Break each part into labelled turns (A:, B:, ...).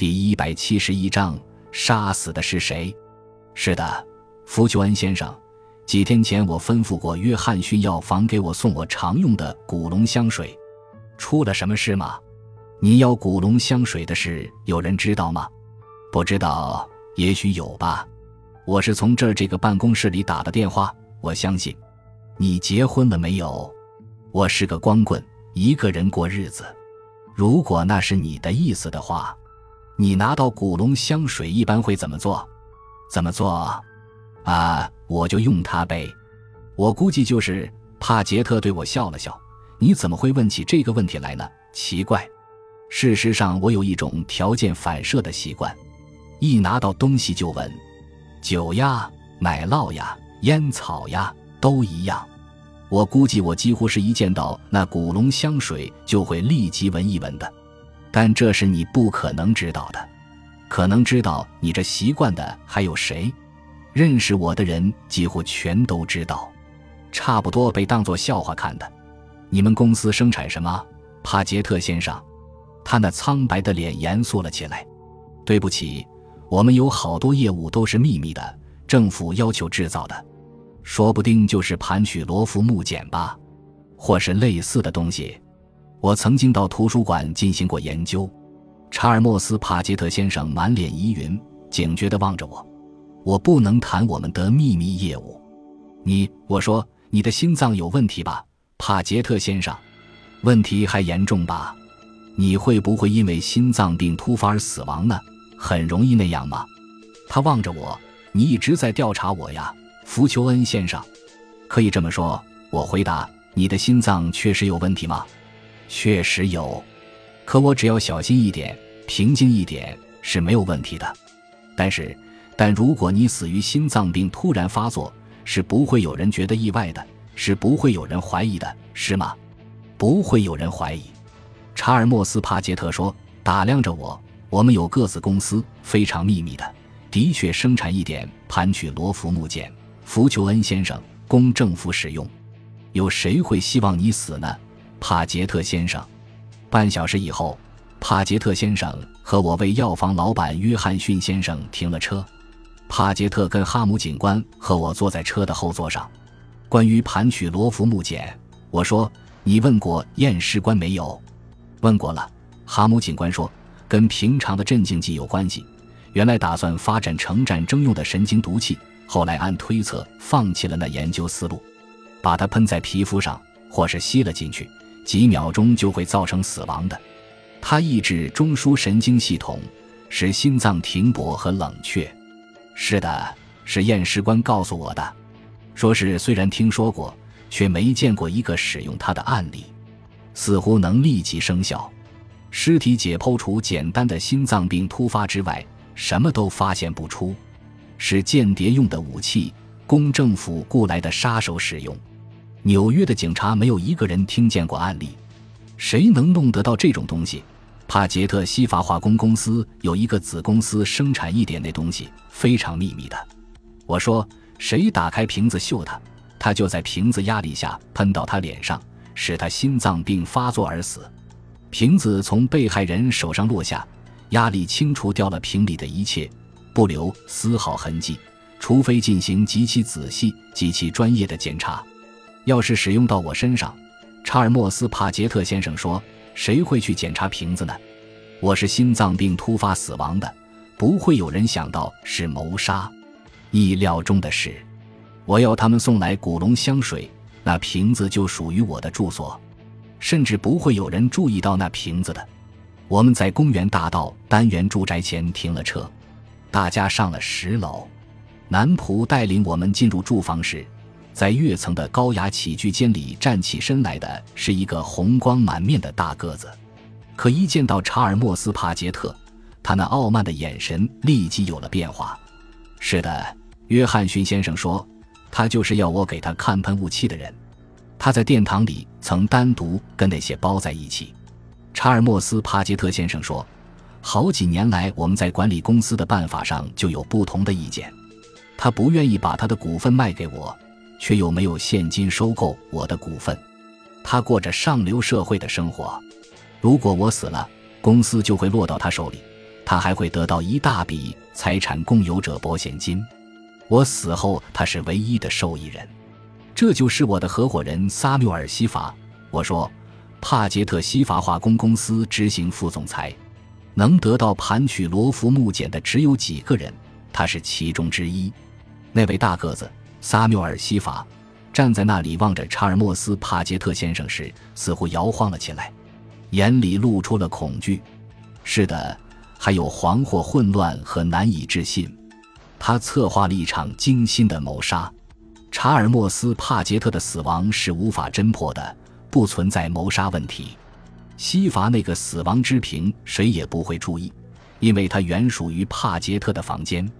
A: 第一百七十一章，杀死的是谁？是的，福丘恩先生。几天前我吩咐过约翰逊药房给我送我常用的古龙香水，出了什么事吗？你要古龙香水的事，有人知道吗？不知道，也许有吧。我是从这儿这个办公室里打的电话。我相信，你结婚了没有？我是个光棍，一个人过日子。如果那是你的意思的话，你拿到古龙香水一般会怎么做？怎么做？啊，我就用它呗。我估计就是。帕杰特对我笑了笑。你怎么会问起这个问题来呢？奇怪。事实上，我有一种条件反射的习惯，一拿到东西就闻。酒呀，奶酪呀，烟草呀，都一样。我估计我几乎是一见到那古龙香水就会立即闻一闻的，但这是你不可能知道的。可能知道你这习惯的还有谁？认识我的人几乎全都知道，差不多被当作笑话看的。你们公司生产什么，帕杰特先生？他那苍白的脸严肃了起来。对不起，我们有好多业务都是秘密的，政府要求制造的。说不定就是盘曲罗浮木简吧，或是类似的东西。我曾经到图书馆进行过研究。查尔莫斯·帕杰特先生满脸疑云，警觉地望着我。我不能谈我们的秘密业务。你，我说，你的心脏有问题吧，帕杰特先生？问题还严重吧？你会不会因为心脏病突发而死亡呢？很容易那样吗？他望着我，你一直在调查我呀。福丘恩先生，可以这么说。我回答：“你的心脏确实有问题吗？”“确实有，可我只要小心一点，平静一点是没有问题的。但是，但如果你死于心脏病突然发作，是不会有人觉得意外的，是不会有人怀疑的，是吗？不会有人怀疑。”查尔莫斯·帕杰特说，打量着我：“我们有各自公司，非常秘密的，的确生产一点盘曲罗浮木剑。”福求恩先生，供政府使用。有谁会希望你死呢，帕杰特先生？半小时以后，帕杰特先生和我为药房老板约翰逊先生停了车。帕杰特跟哈姆警官和我坐在车的后座上。关于盘曲罗浮木简，我说：“你问过验尸官没有？”问过了。哈姆警官说：“跟平常的镇静剂有关系。原来打算发展成战争用的神经毒气。”后来按推测放弃了那研究思路，把它喷在皮肤上或是吸了进去，几秒钟就会造成死亡的。它抑制中枢神经系统，使心脏停泊和冷却。是的，是验尸官告诉我的，说是虽然听说过，却没见过一个使用它的案例，似乎能立即生效。尸体解剖除简单的心脏病突发之外，什么都发现不出。是间谍用的武器，供政府雇来的杀手使用。纽约的警察没有一个人听见过案例。谁能弄得到这种东西？帕杰特西法化工公司有一个子公司生产一点那东西，非常秘密的。我说，谁打开瓶子嗅它，它就在瓶子压力下喷到他脸上，使他心脏病发作而死。瓶子从被害人手上落下，压力清除掉了瓶里的一切。不留丝毫痕迹，除非进行极其仔细、极其专业的检查。要是使用到我身上，查尔莫斯·帕杰特先生说：“谁会去检查瓶子呢？我是心脏病突发死亡的，不会有人想到是谋杀。意料中的事，我要他们送来古龙香水，那瓶子就属于我的住所，甚至不会有人注意到那瓶子的。我们在公园大道单元住宅前停了车。”大家上了十楼，男仆带领我们进入住房时，在跃层的高雅起居间里站起身来的是一个红光满面的大个子。可一见到查尔莫斯·帕杰特，他那傲慢的眼神立即有了变化。是的，约翰逊先生说，他就是要我给他看喷雾器的人。他在殿堂里曾单独跟那些包在一起。查尔莫斯·帕杰特先生说。好几年来，我们在管理公司的办法上就有不同的意见。他不愿意把他的股份卖给我，却又没有现金收购我的股份。他过着上流社会的生活。如果我死了，公司就会落到他手里。他还会得到一大笔财产共有者保险金。我死后，他是唯一的受益人。这就是我的合伙人萨缪尔·西法。我说，帕杰特西法化工公司执行副总裁，能得到盘取罗浮木简的只有几个人，他是其中之一。那位大个子萨缪尔·西法站在那里望着查尔莫斯·帕杰特先生时，似乎摇晃了起来，眼里露出了恐惧。是的，还有惶惑、混乱和难以置信。他策划了一场精心的谋杀。查尔莫斯·帕杰特的死亡是无法侦破的，不存在谋杀问题。西伐那个死亡之瓶，谁也不会注意，因为它原属于帕杰特的房间。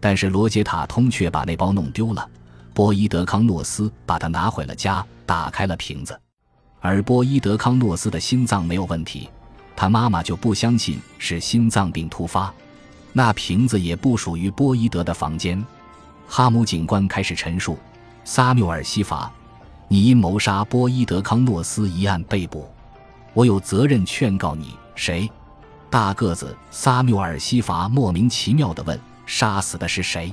A: 但是罗杰塔通却把那包弄丢了。波伊德康诺斯把它拿回了家，打开了瓶子。而波伊德康诺斯的心脏没有问题，他妈妈就不相信是心脏病突发。那瓶子也不属于波伊德的房间。哈姆警官开始陈述：“萨缪尔·西法，你因谋杀波伊德康诺斯一案被捕，我有责任劝告你。”谁？大个子萨缪尔·西法莫名其妙地问：“杀死的是谁？”